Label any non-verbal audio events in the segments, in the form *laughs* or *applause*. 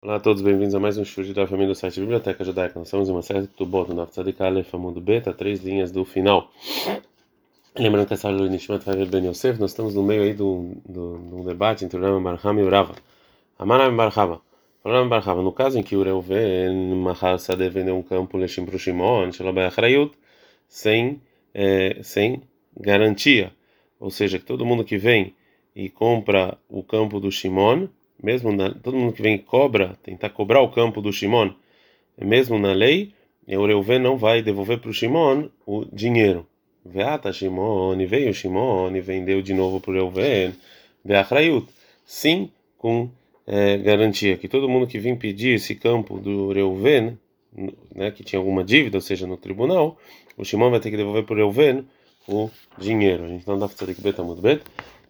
Olá a todos, bem-vindos a mais um show da família do site Biblioteca Judaica. Nós estamos em uma série do Boto, na Tzadik Aleph, Amundo Beta, três linhas do final. Lembrando que essa aula do Nishmat vai Ben Yosef, nós estamos no meio aí de um debate entre o Rama Barham e o Rava. Amanam Barhava. Rama Barhava, no caso em que o Reuven, Mahar Sadeh, vendeu um campo Leshim para o Shimon, Shalabay Achrayut, sem, é, sem garantia. Ou seja, que todo mundo que vem e compra o campo do Shimon, mesmo na, todo mundo que vem cobra, tentar cobrar o campo do Shimon, mesmo na lei, o Reuven não vai devolver para o Shimon o dinheiro. Veata Shimon, veio Shimon vendeu de novo para o Reuven, Veachrayut. Sim, com é, garantia que todo mundo que vem pedir esse campo do Reuven, né, que tinha alguma dívida, ou seja, no tribunal, o Shimon vai ter que devolver para o Reuven o dinheiro. A gente não dá para que beta muito bem.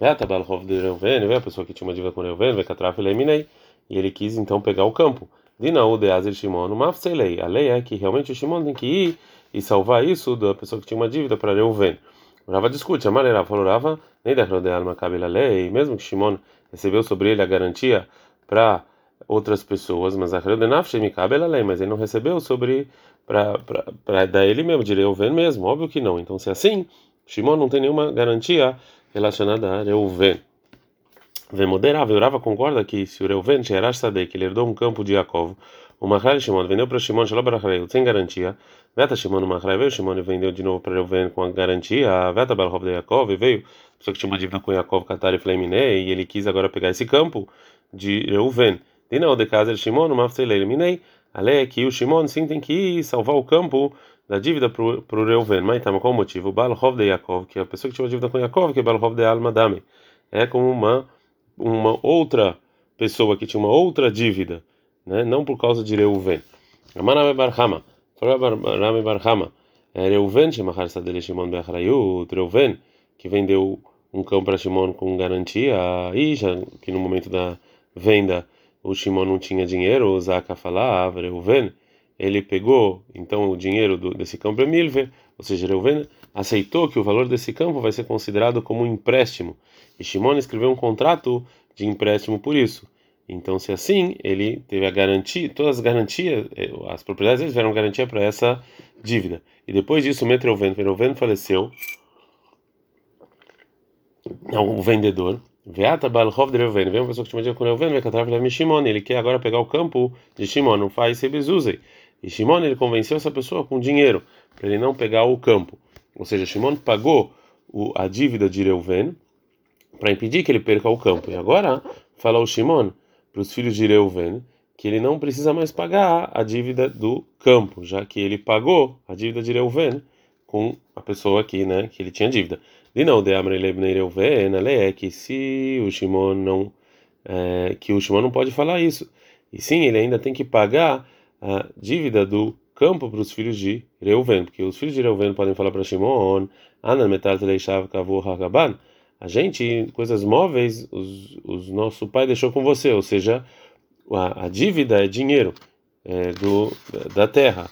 Veatabal Rov de Reuven, veio a pessoa que tinha uma dívida com Reuven, vai catraf e e ele quis então pegar o campo. Dinaú de Azer Shimon, lei. A lei é que realmente o Shimon tem que ir e salvar isso da pessoa que tinha uma dívida para Reuven. Rava discute, a maneira falou Rava, nem da de alma cabe a lei, mesmo que Shimon recebeu sobre ele a garantia para outras pessoas, mas a Nafshe me cabe a lei, mas ele não recebeu sobre para dar ele mesmo, de Reuven mesmo, óbvio que não. Então se é assim, Shimon não tem nenhuma garantia relacionada a Reuven. Vemoderava, Urava concorda que se o Reuven Sherash que ele herdou um campo de Yaakov, o Mahrai Shimon vendeu para Shimon Shalabarachrei sem garantia, Veta Shimon Mahrai veio, Shimon vendeu de novo para Reuven com a garantia, Veta Balhov de Yaakov veio, pessoa que tinha uma dívida com Yaakov, Qatar e Fleiminei, e ele quis agora pegar esse campo de Reuven. Dinal de casa Shimon, Mafselei Minei, a lei é que o Shimon sim tem que salvar o campo da dívida para o Reuven. Mas então, qual o motivo? Balhov de Yaakov, que é a pessoa que tinha uma dívida com Yaakov, que é Balhov de Alma Dame, é como uma, uma outra pessoa que tinha uma outra dívida, né? não por causa de Reuven. Amaname Barhama, Rame Barhama, Reuven, Shemachar Shimon Beachrayut, Reuven, que vendeu um campo para Shimon com garantia, e já que no momento da venda o Shimon não tinha dinheiro, o Zaka falava, Reuven, ele pegou então o dinheiro do, desse campo é milver, ou seja, Reuven aceitou que o valor desse campo vai ser considerado como um empréstimo. E Shimon escreveu um contrato de empréstimo por isso. Então, se assim, ele teve a garantia, todas as garantias, eh, as propriedades eles tiveram garantia para essa dívida. E depois disso, o Reuven, Reuven faleceu, o vendedor, Veata Balhov de Reuven, vem uma pessoa que tinha com Reuven, vai catar Shimon, ele quer agora pegar o campo de Shimon, não faz Sebezuzei. E Shimon ele convenceu essa pessoa com dinheiro para ele não pegar o campo. Ou seja, Shimon pagou o, a dívida de Reuven para impedir que ele perca o campo. E agora fala o Shimon para os filhos de Reuven que ele não precisa mais pagar a dívida do campo, já que ele pagou a dívida de Reuven com a pessoa aqui, né, que ele tinha dívida. E não, de Amrelebnei Reuven, é que se o Shimon não é, que o Shimon não pode falar isso. E sim, ele ainda tem que pagar a dívida do campo para os filhos de Reuven, porque os filhos de Reuven podem falar para Shimon, Ana metal teleishav kavu hagaban, a gente, coisas móveis, os, os nosso pai deixou com você, ou seja, a, a dívida é dinheiro é, do, da terra,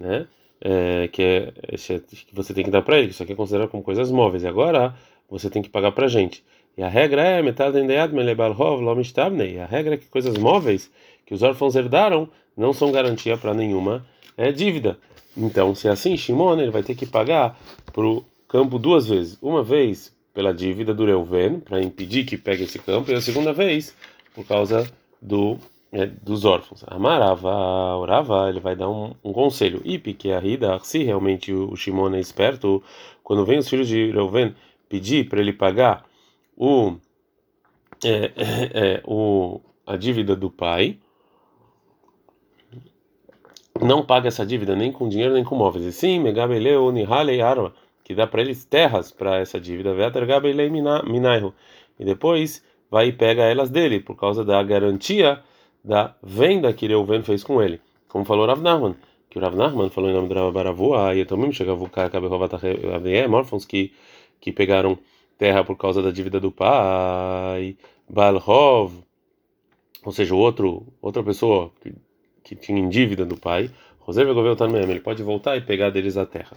né? É, que, é, que você tem que dar para ele, isso aqui é considerado como coisas móveis, e agora você tem que pagar para a gente. E a regra é metal e a regra é que coisas móveis que os órfãos herdaram não são garantia para nenhuma é, dívida. Então, se é assim, Shimon ele vai ter que pagar para o campo duas vezes. Uma vez pela dívida do Reuven, para impedir que pegue esse campo, e a segunda vez por causa do é, dos órfãos. Amarava, orava, ele vai dar um, um conselho. Ipi, que a Rida, se realmente o, o Shimon é esperto, quando vem os filhos de Reuven pedir para ele pagar o, é, é, é, o, a dívida do pai, não paga essa dívida nem com dinheiro nem com móveis. E sim, Megabeleu, Nihalei Arma, que dá para eles terras para essa dívida, Vetergabelei Minaihu. E depois vai e pega elas dele, por causa da garantia da venda que Reuven fez com ele. Como falou Rav Nahman, que o Rav Nahman falou em nome do Rav Baravua, e também chegava o cara órfãos que, que pegaram terra por causa da dívida do pai, Balhov, ou seja, outro, outra pessoa que tinha dívida do pai, José Vegoveu também, ele pode voltar e pegar deles a terra.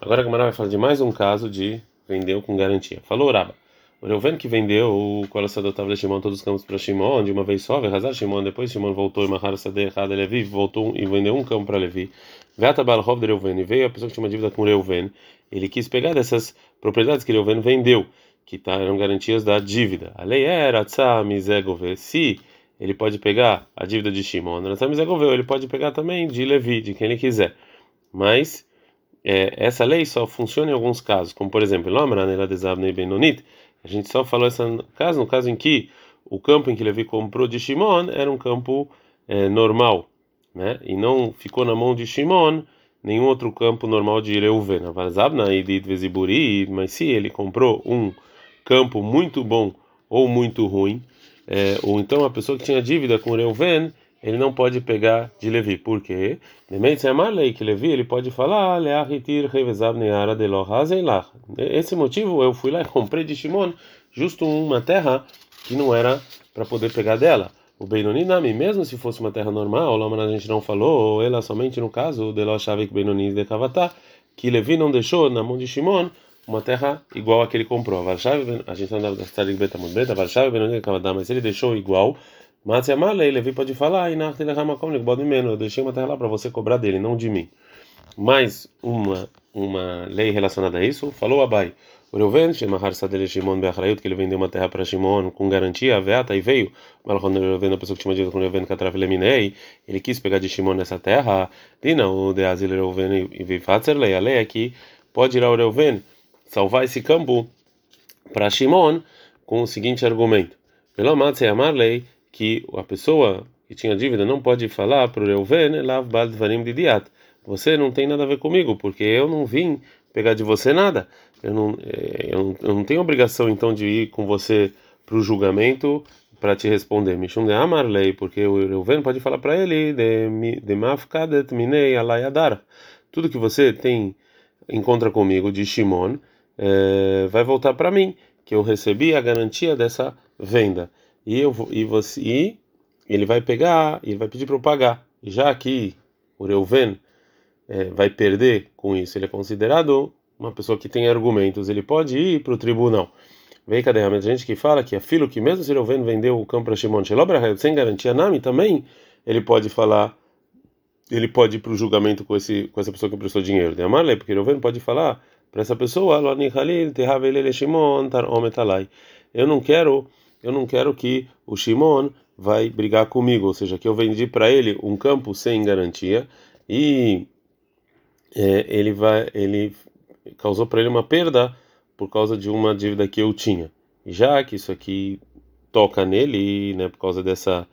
Agora a Gamara vai falar de mais um caso de vendeu com garantia. Falou Raba. O Reuven que vendeu o Kolasadotava de Shimon, todos os campos para Shimon, de uma vez só, Verrazar Shimon, depois Shimon voltou e Mahar Sadeh Errada Levi, voltou e vendeu um campo para Levi. Veata Balhov de Reuven, e veio a pessoa que tinha uma dívida com Reuven, ele quis pegar dessas propriedades que Reuven vendeu, que tá, eram garantias da dívida. A lei era Tzamizegove, se ele pode pegar a dívida de Shimon, ele pode pegar também de Levi, de quem ele quiser. Mas é, essa lei só funciona em alguns casos, como por exemplo, a gente só falou esse caso no caso em que o campo em que Levi comprou de Shimon era um campo é, normal, né? E não ficou na mão de Shimon nenhum outro campo normal de Reuven. Mas se ele comprou um campo muito bom ou muito ruim, é, ou então a pessoa que tinha dívida com Reuven, ele não pode pegar de Levi. Por quê? lei que Levi ele pode falar Esse motivo eu fui lá e *laughs* comprei de Shimon justo uma terra que não era para poder pegar dela. O Benoni Nami, mesmo se fosse uma terra normal, lá a gente não falou, ela somente no caso de Loshavik Benoni de Kavatá, que Levi não deixou na mão de Shimon uma terra igual a que ele comprou. A gente deve estar em Betamud Beta, Varshav Benoni de Kavatá, mas ele deixou igual mas se amalei, Levi pode falar, e na eu deixei uma terra lá para você cobrar dele, não de mim. Mais uma uma lei relacionada a isso, falou Abai. O Reuven, Shemahar Sadele Shimon Beachrayut, que ele vendeu uma terra para Shimon com garantia, a Veata, e veio. Malchon Reuven, a pessoa que tinha dito com Reuven, Katraf Leminei, ele quis pegar de Shimon nessa terra. Dina, o de Azil Reuven e veio Fatzerlei. A lei que pode ir ao Reuven salvar esse campo para Shimon com o seguinte argumento. Pelo Matze Amarlei, que a pessoa que tinha dívida não pode falar para o Reuven. Você não tem nada a ver comigo, porque eu não vim pegar de você nada. Eu não, eh, eu não, eu não tenho obrigação então de ir com você para o julgamento para te responder. Mishum de Amarlei, porque o Reuven pode falar para ele de de Mafkadet Minei Alayadar. Tudo que você tem encontra comigo de Shimon é, vai voltar para mim, que eu recebi a garantia dessa venda e eu e você e ele vai pegar, ele vai pedir para eu pagar. Já que o Reuven é, vai perder com isso, ele é considerado uma pessoa que tem argumentos, ele pode ir para o tribunal. Vem cadê a gente que fala que a filo que mesmo se Reuven vendeu o campo para Shimon Shelobrahel sem garantia Nami também ele pode falar ele pode ir para o julgamento com esse com essa pessoa que prestou dinheiro. De Amarle, porque Reuven pode falar para essa pessoa, eu não quero eu não quero que o Shimon vai brigar comigo, ou seja, que eu vendi para ele um campo sem garantia e é, ele vai, ele causou para ele uma perda por causa de uma dívida que eu tinha. Já que isso aqui toca nele, né, por causa dessa,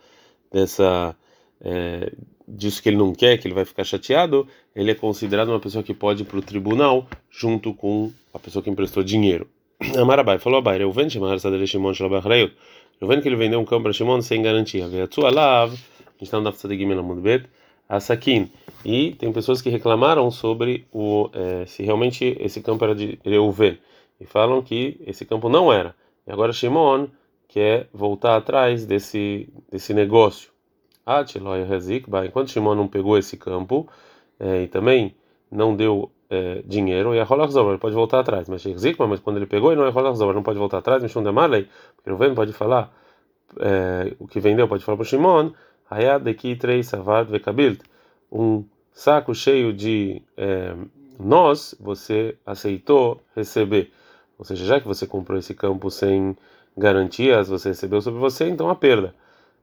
dessa, é, disso que ele não quer, que ele vai ficar chateado, ele é considerado uma pessoa que pode ir para o tribunal junto com a pessoa que emprestou dinheiro. *clears throat* Amarabai falou Abai, eu vendo chamar essa dele Shimon Shalabachrayut. Eu vendo que ele vendeu um campo para Shimon sem garantia. Veio a sua lav, a gente está no Dafta de Gimel Amudbet, a Sakin. E tem pessoas que reclamaram sobre o é, se realmente esse campo era de Reuven. E falam que esse campo não era. E agora Shimon quer voltar atrás desse, desse negócio. Enquanto Shimon não pegou esse campo é, e também não deu é, dinheiro e a Rolachzor, ele pode voltar atrás. Mas Zikma, mas quando ele pegou, ele não é Rolachzor, não pode voltar atrás. Mishum de Marley, porque o pode falar é, o que vendeu, pode falar para o Shimon, Hayad daqui três Savad Vekabilt, um saco cheio de é, nós, você aceitou receber. Ou seja, já que você comprou esse campo sem garantias, você recebeu sobre você, então a perda.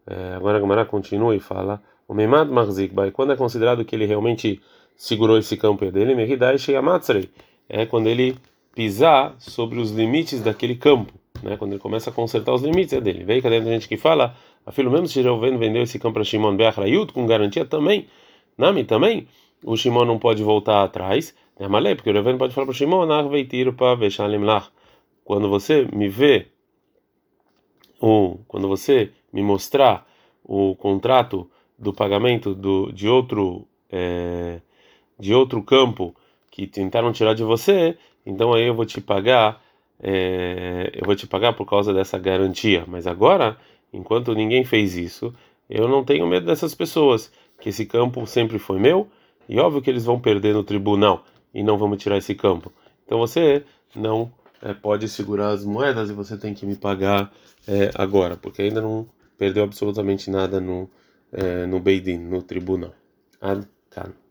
É, agora a Gamara continua e fala: o Memad Marzik, quando é considerado que ele realmente segurou esse campo dele, Mehidai Sheyamatsrei, é quando ele pisar sobre os limites daquele campo, né? Quando ele começa a consertar os limites é dele. Veio cadê a gente que fala, afilo mesmo se Reuven vendeu esse campo para Shimon Beachrayut com garantia também, Nami também, o Shimon não pode voltar atrás, né? Malé, porque o Reuven pode falar para Shimon, quando você me vê ou quando você me mostrar o contrato do pagamento do, de outro é, de outro campo que tentaram tirar de você, então aí eu vou te pagar, é, eu vou te pagar por causa dessa garantia. Mas agora, enquanto ninguém fez isso, eu não tenho medo dessas pessoas, que esse campo sempre foi meu, e óbvio que eles vão perder no tribunal e não me tirar esse campo. Então você não é, pode segurar as moedas e você tem que me pagar é, agora, porque ainda não perdeu absolutamente nada no, é, no Beidin, no tribunal. Ad -kan.